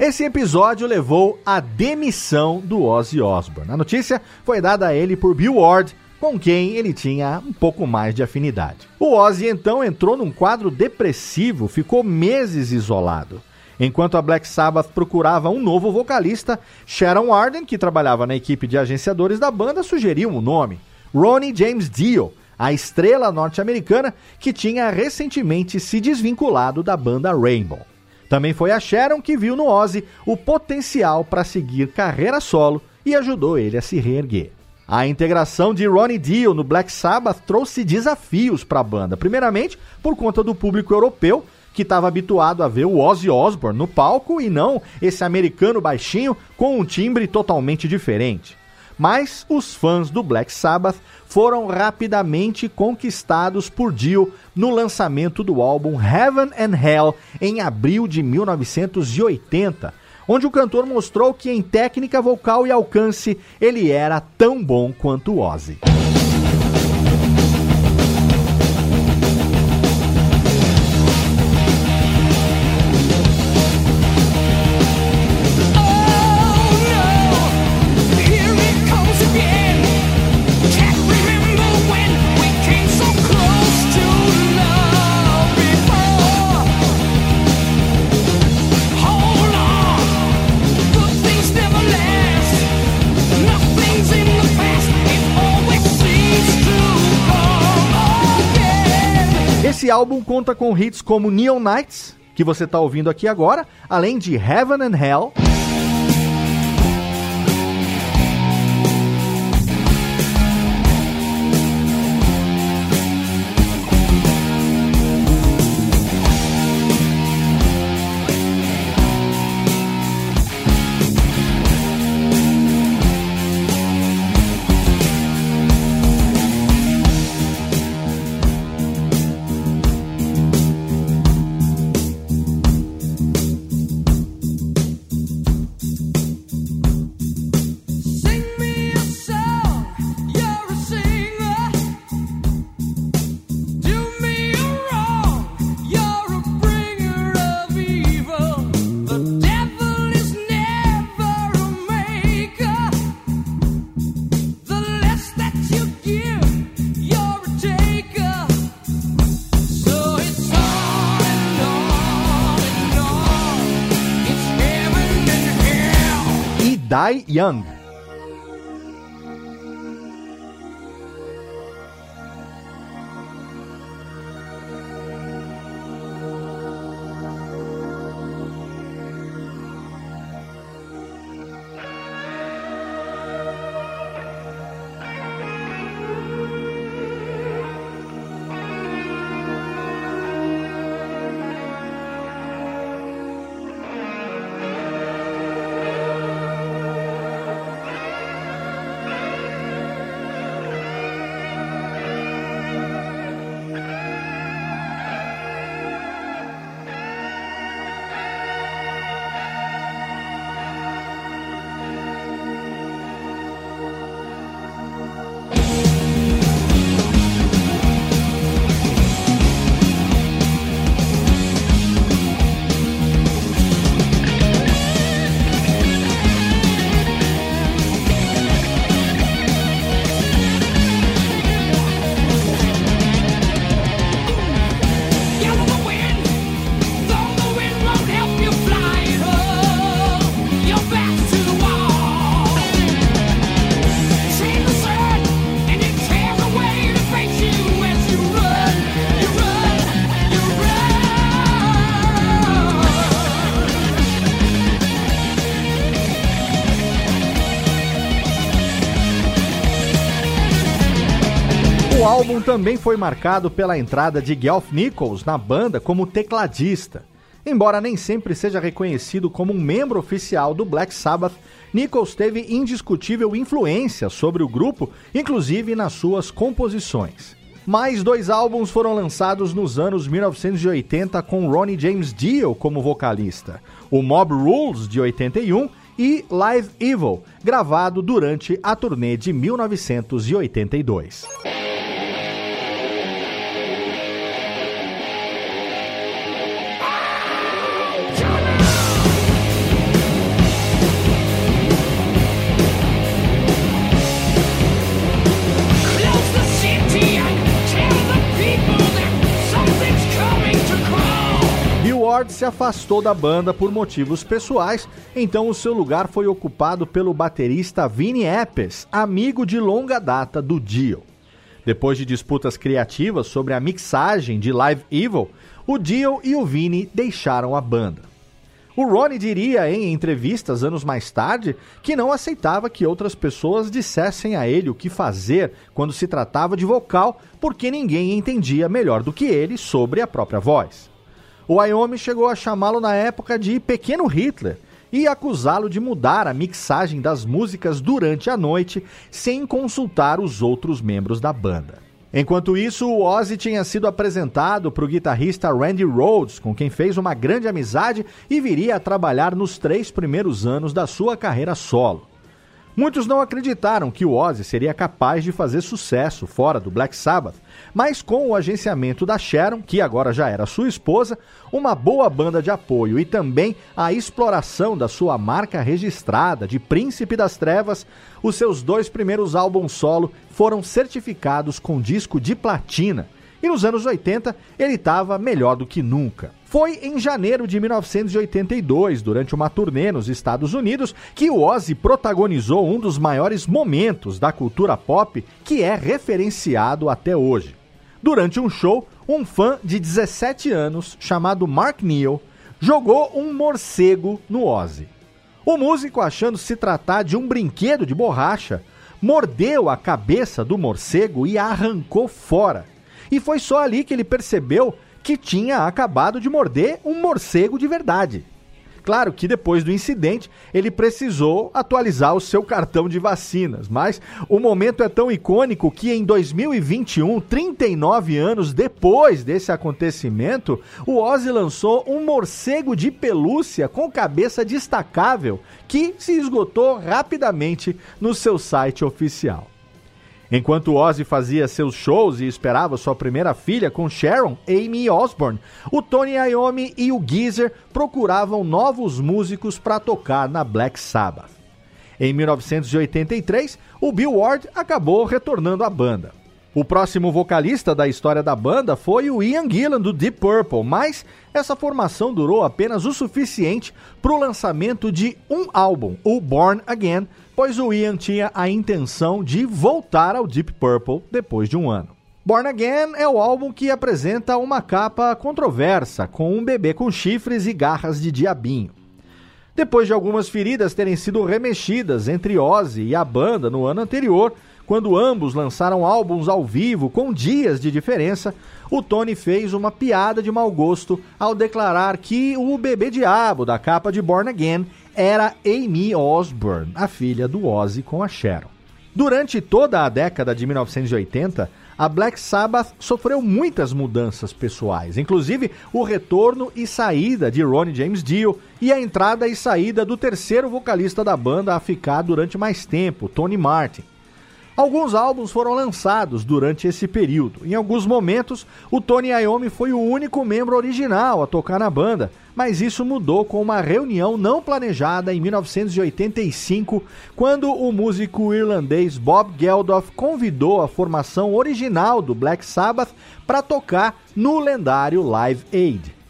Esse episódio levou à demissão do Ozzy Osbourne. A notícia foi dada a ele por Bill Ward, com quem ele tinha um pouco mais de afinidade. O Ozzy então entrou num quadro depressivo, ficou meses isolado. Enquanto a Black Sabbath procurava um novo vocalista, Sharon Arden, que trabalhava na equipe de agenciadores da banda, sugeriu um nome: Ronnie James Dio, a estrela norte-americana que tinha recentemente se desvinculado da banda Rainbow. Também foi a Sharon que viu no Ozzy o potencial para seguir carreira solo e ajudou ele a se reerguer. A integração de Ronnie Dio no Black Sabbath trouxe desafios para a banda, primeiramente por conta do público europeu que estava habituado a ver o Ozzy Osbourne no palco e não esse americano baixinho com um timbre totalmente diferente. Mas os fãs do Black Sabbath foram rapidamente conquistados por Dio no lançamento do álbum Heaven and Hell em abril de 1980, onde o cantor mostrou que em técnica vocal e alcance ele era tão bom quanto Ozzy. Esse álbum conta com hits como Neon Nights, que você está ouvindo aqui agora, além de Heaven and Hell. Die Young. Também foi marcado pela entrada de Geoff Nichols na banda como tecladista. Embora nem sempre seja reconhecido como um membro oficial do Black Sabbath, Nichols teve indiscutível influência sobre o grupo, inclusive nas suas composições. Mais dois álbuns foram lançados nos anos 1980 com Ronnie James Dio como vocalista: o Mob Rules de 81 e Live Evil, gravado durante a turnê de 1982. Se afastou da banda por motivos pessoais, então o seu lugar foi ocupado pelo baterista Vinnie Appice, amigo de longa data do Dio. Depois de disputas criativas sobre a mixagem de Live Evil, o Dio e o Vinnie deixaram a banda. O Ronnie diria em entrevistas anos mais tarde que não aceitava que outras pessoas dissessem a ele o que fazer quando se tratava de vocal, porque ninguém entendia melhor do que ele sobre a própria voz. O Wyoming chegou a chamá-lo na época de Pequeno Hitler e acusá-lo de mudar a mixagem das músicas durante a noite sem consultar os outros membros da banda. Enquanto isso, o Ozzy tinha sido apresentado para o guitarrista Randy Rhoads, com quem fez uma grande amizade e viria a trabalhar nos três primeiros anos da sua carreira solo. Muitos não acreditaram que o Ozzy seria capaz de fazer sucesso fora do Black Sabbath, mas com o agenciamento da Sharon, que agora já era sua esposa, uma boa banda de apoio e também a exploração da sua marca registrada de Príncipe das Trevas, os seus dois primeiros álbuns solo foram certificados com disco de platina. E nos anos 80 ele estava melhor do que nunca. Foi em janeiro de 1982, durante uma turnê nos Estados Unidos, que o Ozzy protagonizou um dos maiores momentos da cultura pop que é referenciado até hoje. Durante um show, um fã de 17 anos, chamado Mark Neal, jogou um morcego no Ozzy. O músico, achando se tratar de um brinquedo de borracha, mordeu a cabeça do morcego e a arrancou fora. E foi só ali que ele percebeu que tinha acabado de morder um morcego de verdade. Claro que depois do incidente ele precisou atualizar o seu cartão de vacinas, mas o momento é tão icônico que em 2021, 39 anos depois desse acontecimento, o Ozzy lançou um morcego de pelúcia com cabeça destacável que se esgotou rapidamente no seu site oficial. Enquanto Ozzy fazia seus shows e esperava sua primeira filha com Sharon, Amy Osbourne, o Tony Iommi e o Geezer procuravam novos músicos para tocar na Black Sabbath. Em 1983, o Bill Ward acabou retornando à banda. O próximo vocalista da história da banda foi o Ian Gillan do Deep Purple, mas essa formação durou apenas o suficiente para o lançamento de um álbum, o Born Again, pois o Ian tinha a intenção de voltar ao Deep Purple depois de um ano. Born Again é o álbum que apresenta uma capa controversa, com um bebê com chifres e garras de diabinho. Depois de algumas feridas terem sido remexidas entre Ozzy e a banda no ano anterior, quando ambos lançaram álbuns ao vivo com dias de diferença, o Tony fez uma piada de mau gosto ao declarar que o bebê diabo da capa de Born Again era Amy Osbourne, a filha do Ozzy com a Sharon. Durante toda a década de 1980, a Black Sabbath sofreu muitas mudanças pessoais, inclusive o retorno e saída de Ronnie James Dio e a entrada e saída do terceiro vocalista da banda a ficar durante mais tempo, Tony Martin. Alguns álbuns foram lançados durante esse período. Em alguns momentos, o Tony Iommi foi o único membro original a tocar na banda, mas isso mudou com uma reunião não planejada em 1985, quando o músico irlandês Bob Geldof convidou a formação original do Black Sabbath para tocar no lendário Live Aid.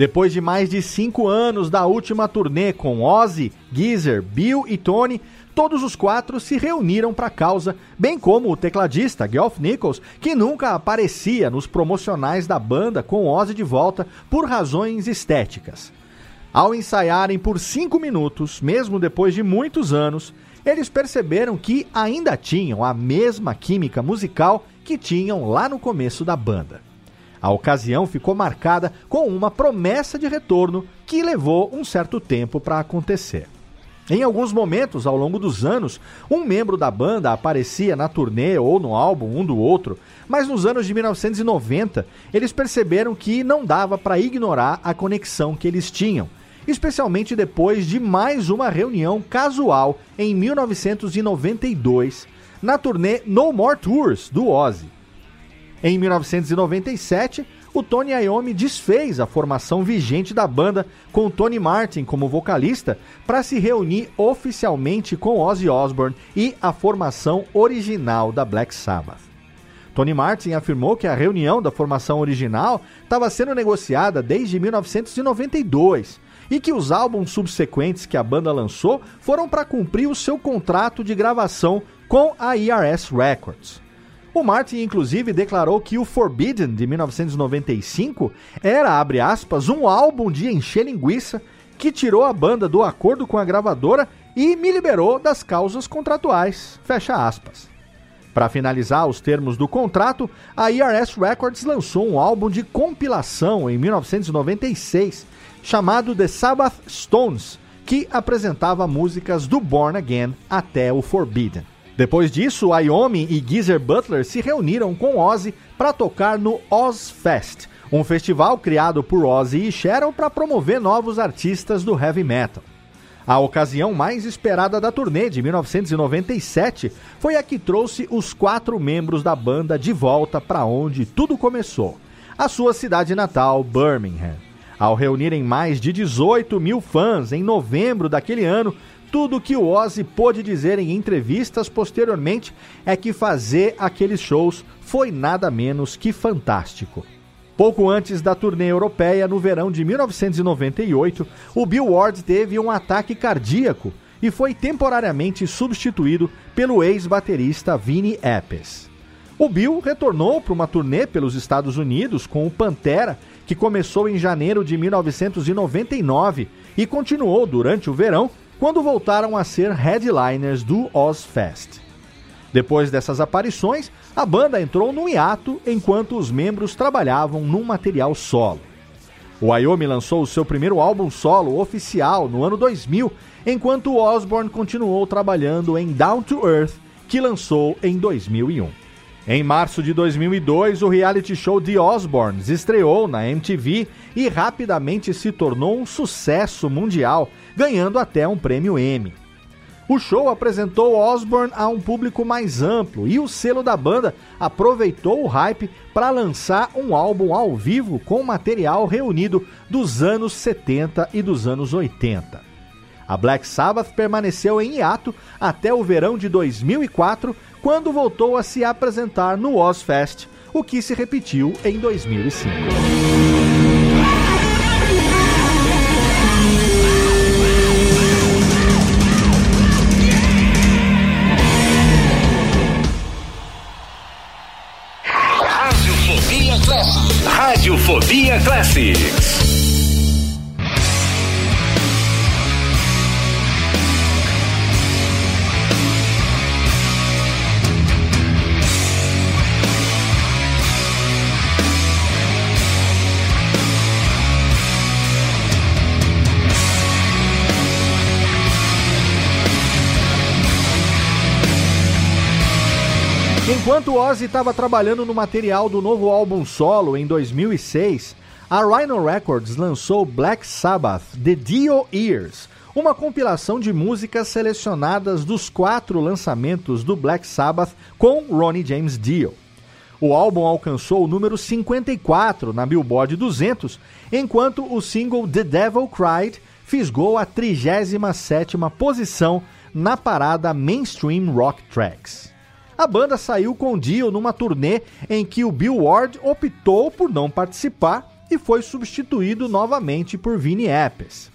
Depois de mais de cinco anos da última turnê com Ozzy, Geezer, Bill e Tony, todos os quatro se reuniram para a causa, bem como o tecladista Geoff Nichols, que nunca aparecia nos promocionais da banda com Ozzy de volta por razões estéticas. Ao ensaiarem por cinco minutos, mesmo depois de muitos anos, eles perceberam que ainda tinham a mesma química musical que tinham lá no começo da banda. A ocasião ficou marcada com uma promessa de retorno que levou um certo tempo para acontecer. Em alguns momentos, ao longo dos anos, um membro da banda aparecia na turnê ou no álbum um do outro, mas nos anos de 1990 eles perceberam que não dava para ignorar a conexão que eles tinham, especialmente depois de mais uma reunião casual em 1992, na turnê No More Tours do Ozzy. Em 1997, o Tony Iommi desfez a formação vigente da banda com Tony Martin como vocalista para se reunir oficialmente com Ozzy Osbourne e a formação original da Black Sabbath. Tony Martin afirmou que a reunião da formação original estava sendo negociada desde 1992 e que os álbuns subsequentes que a banda lançou foram para cumprir o seu contrato de gravação com a ERS Records. O Martin, inclusive, declarou que o Forbidden de 1995 era, abre aspas, um álbum de encher linguiça que tirou a banda do acordo com a gravadora e me liberou das causas contratuais. Fecha aspas. Para finalizar os termos do contrato, a ERS Records lançou um álbum de compilação em 1996 chamado The Sabbath Stones, que apresentava músicas do Born Again até o Forbidden. Depois disso, Iommi e Geezer Butler se reuniram com Ozzy para tocar no Ozfest, um festival criado por Ozzy e Sharon para promover novos artistas do heavy metal. A ocasião mais esperada da turnê de 1997 foi a que trouxe os quatro membros da banda de volta para onde tudo começou, a sua cidade natal, Birmingham. Ao reunirem mais de 18 mil fãs em novembro daquele ano, tudo que o Ozzy pôde dizer em entrevistas posteriormente é que fazer aqueles shows foi nada menos que fantástico. Pouco antes da turnê europeia, no verão de 1998, o Bill Ward teve um ataque cardíaco e foi temporariamente substituído pelo ex-baterista Vinnie Appice. O Bill retornou para uma turnê pelos Estados Unidos com o Pantera, que começou em janeiro de 1999 e continuou durante o verão quando voltaram a ser headliners do Ozfest. Depois dessas aparições, a banda entrou num hiato enquanto os membros trabalhavam num material solo. O Iommi lançou o seu primeiro álbum solo oficial no ano 2000, enquanto Osborne continuou trabalhando em Down to Earth, que lançou em 2001. Em março de 2002, o reality show The Osbournes estreou na MTV e rapidamente se tornou um sucesso mundial, ganhando até um prêmio Emmy. O show apresentou Osbourne a um público mais amplo e o selo da banda aproveitou o hype para lançar um álbum ao vivo com material reunido dos anos 70 e dos anos 80. A Black Sabbath permaneceu em hiato até o verão de 2004, quando voltou a se apresentar no Ozfest, o que se repetiu em 2005. Radiofobia Classics. Enquanto Ozzy estava trabalhando no material do novo álbum solo em 2006, a Rhino Records lançou Black Sabbath The Dio Years, uma compilação de músicas selecionadas dos quatro lançamentos do Black Sabbath com Ronnie James Dio. O álbum alcançou o número 54 na Billboard 200, enquanto o single The Devil Cried fisgou a 37ª posição na parada Mainstream Rock Tracks a banda saiu com Dio numa turnê em que o Bill Ward optou por não participar e foi substituído novamente por Vinnie Appice.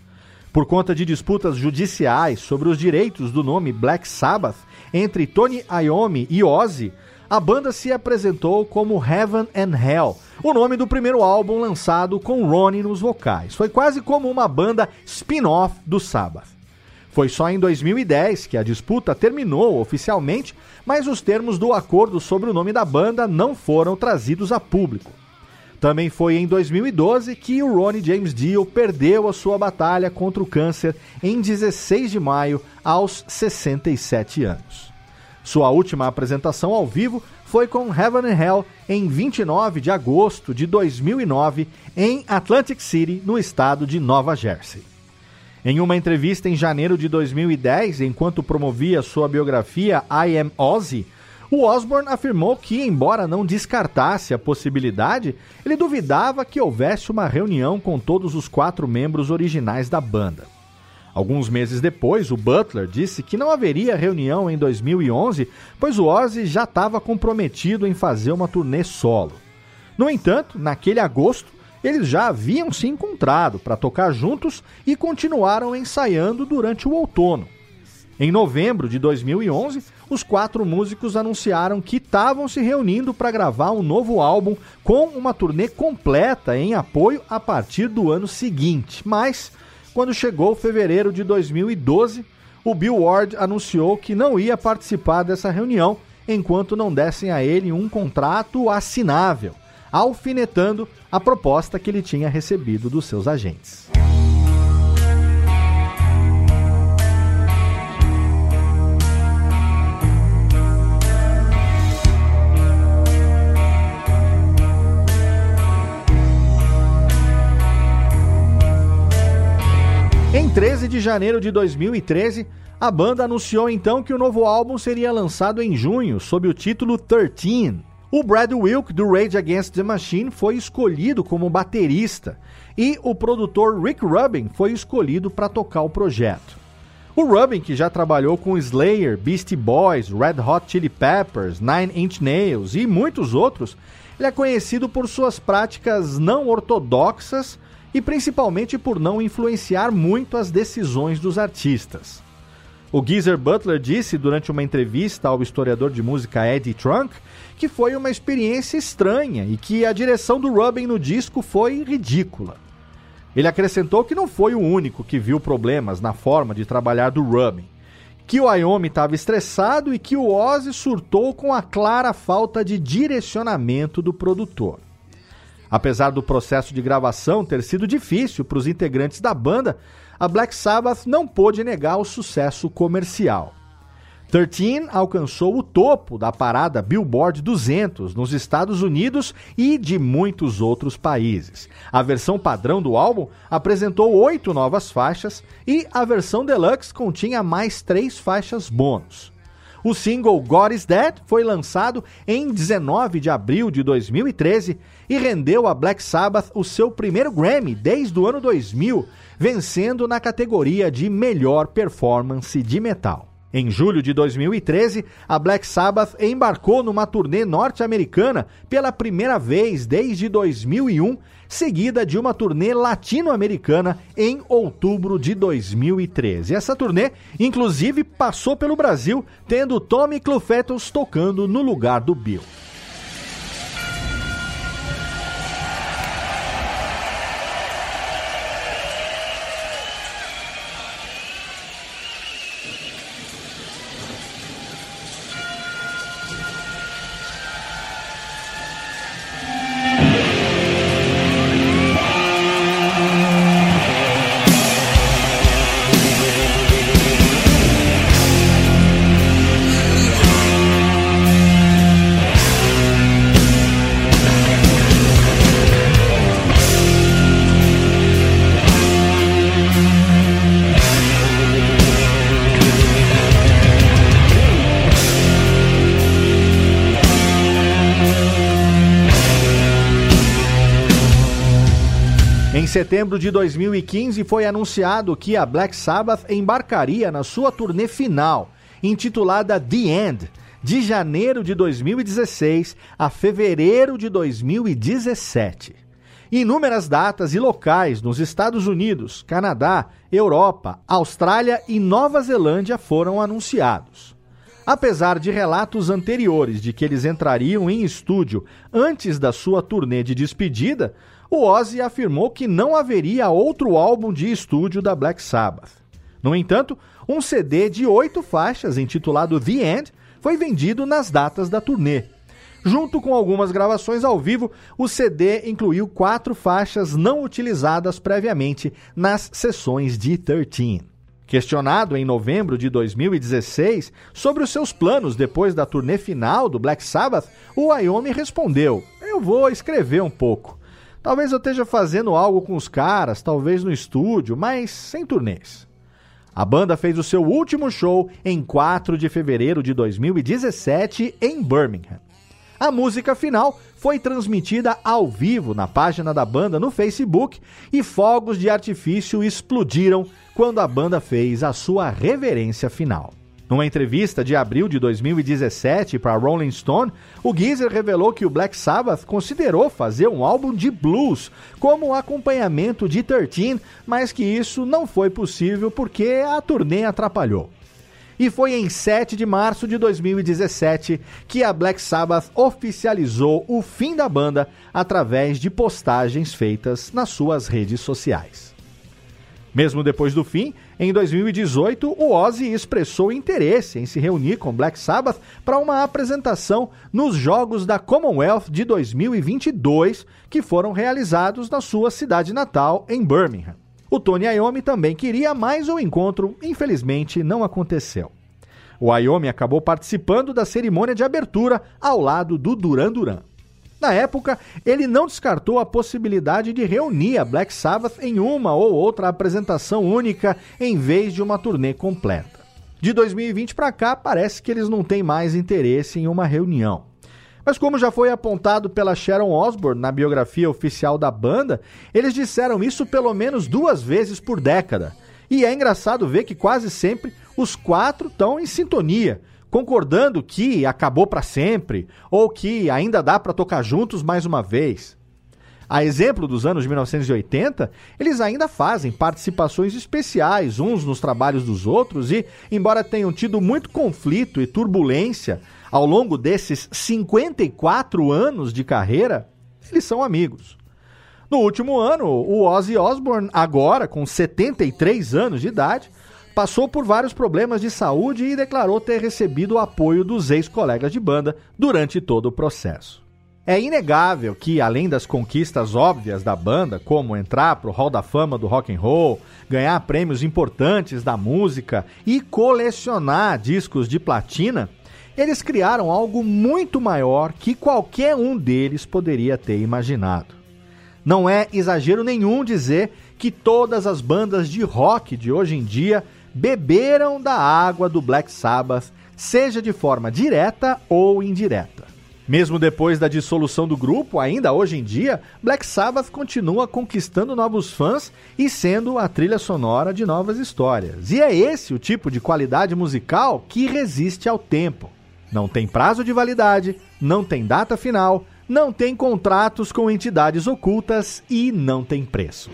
Por conta de disputas judiciais sobre os direitos do nome Black Sabbath entre Tony Iommi e Ozzy, a banda se apresentou como Heaven and Hell, o nome do primeiro álbum lançado com Ronnie nos vocais. Foi quase como uma banda spin-off do Sabbath. Foi só em 2010 que a disputa terminou oficialmente, mas os termos do acordo sobre o nome da banda não foram trazidos a público. Também foi em 2012 que o Ronnie James Dio perdeu a sua batalha contra o câncer em 16 de maio, aos 67 anos. Sua última apresentação ao vivo foi com Heaven and Hell em 29 de agosto de 2009 em Atlantic City, no estado de Nova Jersey. Em uma entrevista em janeiro de 2010, enquanto promovia sua biografia I Am Ozzy, o Osborne afirmou que, embora não descartasse a possibilidade, ele duvidava que houvesse uma reunião com todos os quatro membros originais da banda. Alguns meses depois, o Butler disse que não haveria reunião em 2011, pois o Ozzy já estava comprometido em fazer uma turnê solo. No entanto, naquele agosto, eles já haviam se encontrado para tocar juntos e continuaram ensaiando durante o outono. Em novembro de 2011, os quatro músicos anunciaram que estavam se reunindo para gravar um novo álbum com uma turnê completa em apoio a partir do ano seguinte. Mas, quando chegou fevereiro de 2012, o Bill Ward anunciou que não ia participar dessa reunião enquanto não dessem a ele um contrato assinável alfinetando a proposta que ele tinha recebido dos seus agentes. Em 13 de janeiro de 2013, a banda anunciou então que o novo álbum seria lançado em junho, sob o título 13. O Brad Wilk, do Rage Against the Machine, foi escolhido como baterista e o produtor Rick Rubin foi escolhido para tocar o projeto. O Rubin, que já trabalhou com Slayer, Beastie Boys, Red Hot Chili Peppers, Nine Inch Nails e muitos outros, ele é conhecido por suas práticas não ortodoxas e principalmente por não influenciar muito as decisões dos artistas. O Geezer Butler disse durante uma entrevista ao historiador de música Eddie Trunk que foi uma experiência estranha e que a direção do Rubin no disco foi ridícula. Ele acrescentou que não foi o único que viu problemas na forma de trabalhar do Rubin, que o Iommi estava estressado e que o Ozzy surtou com a clara falta de direcionamento do produtor. Apesar do processo de gravação ter sido difícil para os integrantes da banda, a Black Sabbath não pôde negar o sucesso comercial. 13 alcançou o topo da parada Billboard 200 nos Estados Unidos e de muitos outros países. A versão padrão do álbum apresentou oito novas faixas e a versão deluxe continha mais três faixas bônus. O single God is Dead foi lançado em 19 de abril de 2013 e rendeu a Black Sabbath o seu primeiro Grammy desde o ano 2000, vencendo na categoria de melhor performance de metal. Em julho de 2013, a Black Sabbath embarcou numa turnê norte-americana pela primeira vez desde 2001, seguida de uma turnê latino-americana em outubro de 2013. Essa turnê, inclusive, passou pelo Brasil, tendo Tommy Clufetos tocando no lugar do Bill. Setembro de 2015 foi anunciado que a Black Sabbath embarcaria na sua turnê final, intitulada The End, de janeiro de 2016 a fevereiro de 2017. Inúmeras datas e locais nos Estados Unidos, Canadá, Europa, Austrália e Nova Zelândia foram anunciados. Apesar de relatos anteriores de que eles entrariam em estúdio antes da sua turnê de despedida, o Ozzy afirmou que não haveria outro álbum de estúdio da Black Sabbath. No entanto, um CD de oito faixas, intitulado The End, foi vendido nas datas da turnê. Junto com algumas gravações ao vivo, o CD incluiu quatro faixas não utilizadas previamente nas sessões de 13. Questionado em novembro de 2016 sobre os seus planos depois da turnê final do Black Sabbath, o Wyoming respondeu: Eu vou escrever um pouco. Talvez eu esteja fazendo algo com os caras, talvez no estúdio, mas sem turnês. A banda fez o seu último show em 4 de fevereiro de 2017 em Birmingham. A música final foi transmitida ao vivo na página da banda no Facebook e fogos de artifício explodiram quando a banda fez a sua reverência final. Numa entrevista de abril de 2017 para Rolling Stone, o Geezer revelou que o Black Sabbath considerou fazer um álbum de blues como acompanhamento de 13, mas que isso não foi possível porque a turnê atrapalhou. E foi em 7 de março de 2017 que a Black Sabbath oficializou o fim da banda através de postagens feitas nas suas redes sociais. Mesmo depois do fim, em 2018, o Ozzy expressou interesse em se reunir com Black Sabbath para uma apresentação nos Jogos da Commonwealth de 2022, que foram realizados na sua cidade natal, em Birmingham. O Tony Iommi também queria, mas o encontro, infelizmente, não aconteceu. O Iommi acabou participando da cerimônia de abertura ao lado do Duran Duran. Na época, ele não descartou a possibilidade de reunir a Black Sabbath em uma ou outra apresentação única em vez de uma turnê completa. De 2020 para cá, parece que eles não têm mais interesse em uma reunião. Mas como já foi apontado pela Sharon Osbourne na biografia oficial da banda, eles disseram isso pelo menos duas vezes por década. E é engraçado ver que quase sempre os quatro estão em sintonia, concordando que acabou para sempre ou que ainda dá para tocar juntos mais uma vez. A exemplo dos anos de 1980, eles ainda fazem participações especiais uns nos trabalhos dos outros e, embora tenham tido muito conflito e turbulência ao longo desses 54 anos de carreira, eles são amigos. No último ano, o Ozzy Osbourne, agora com 73 anos de idade, passou por vários problemas de saúde e declarou ter recebido o apoio dos ex-colegas de banda durante todo o processo. É inegável que, além das conquistas óbvias da banda, como entrar para o Hall da Fama do Rock and Roll, ganhar prêmios importantes da música e colecionar discos de platina, eles criaram algo muito maior que qualquer um deles poderia ter imaginado. Não é exagero nenhum dizer que todas as bandas de rock de hoje em dia beberam da água do Black Sabbath, seja de forma direta ou indireta. Mesmo depois da dissolução do grupo, ainda hoje em dia, Black Sabbath continua conquistando novos fãs e sendo a trilha sonora de novas histórias. E é esse o tipo de qualidade musical que resiste ao tempo. Não tem prazo de validade, não tem data final, não tem contratos com entidades ocultas e não tem preço.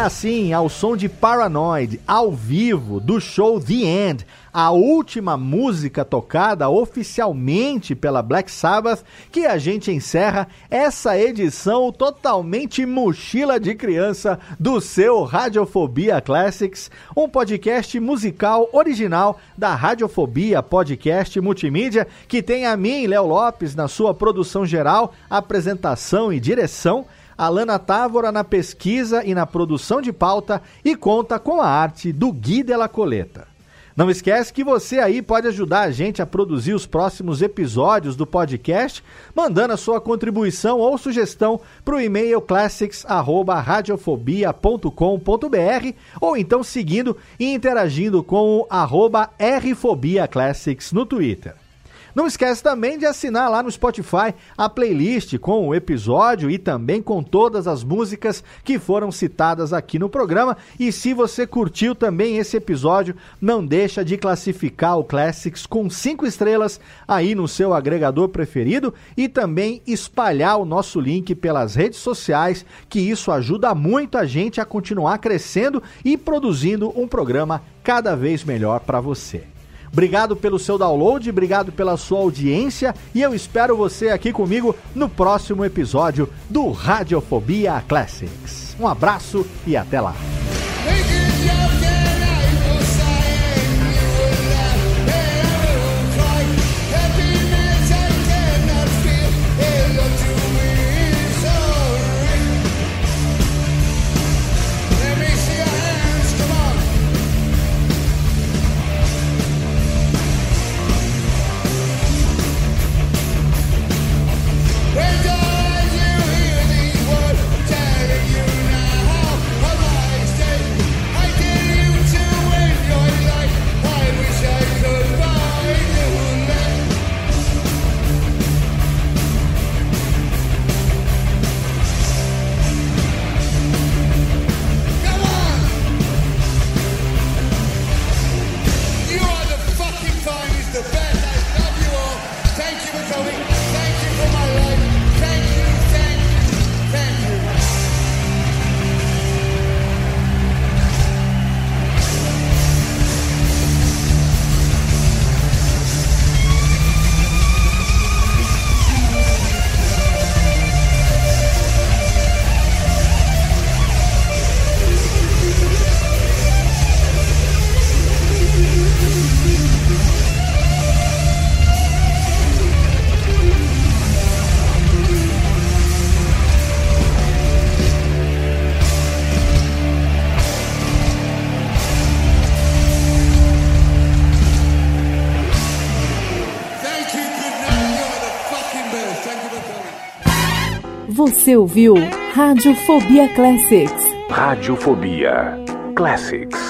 Assim, ao som de Paranoid, ao vivo, do show The End, a última música tocada oficialmente pela Black Sabbath, que a gente encerra essa edição totalmente mochila de criança do seu Radiofobia Classics, um podcast musical original da Radiofobia Podcast Multimídia, que tem a mim, Léo Lopes, na sua produção geral, apresentação e direção. Alana Távora na pesquisa e na produção de pauta e conta com a arte do Gui de la Coleta. Não esquece que você aí pode ajudar a gente a produzir os próximos episódios do podcast, mandando a sua contribuição ou sugestão para o e-mail classics@radiofobia.com.br ou então seguindo e interagindo com o arroba rfobiaclassics no Twitter. Não esquece também de assinar lá no Spotify a playlist com o episódio e também com todas as músicas que foram citadas aqui no programa. E se você curtiu também esse episódio, não deixa de classificar o Classics com cinco estrelas aí no seu agregador preferido e também espalhar o nosso link pelas redes sociais, que isso ajuda muito a gente a continuar crescendo e produzindo um programa cada vez melhor para você. Obrigado pelo seu download, obrigado pela sua audiência e eu espero você aqui comigo no próximo episódio do Radiofobia Classics. Um abraço e até lá. Building Você ouviu Radiofobia Classics. Radiofobia Classics.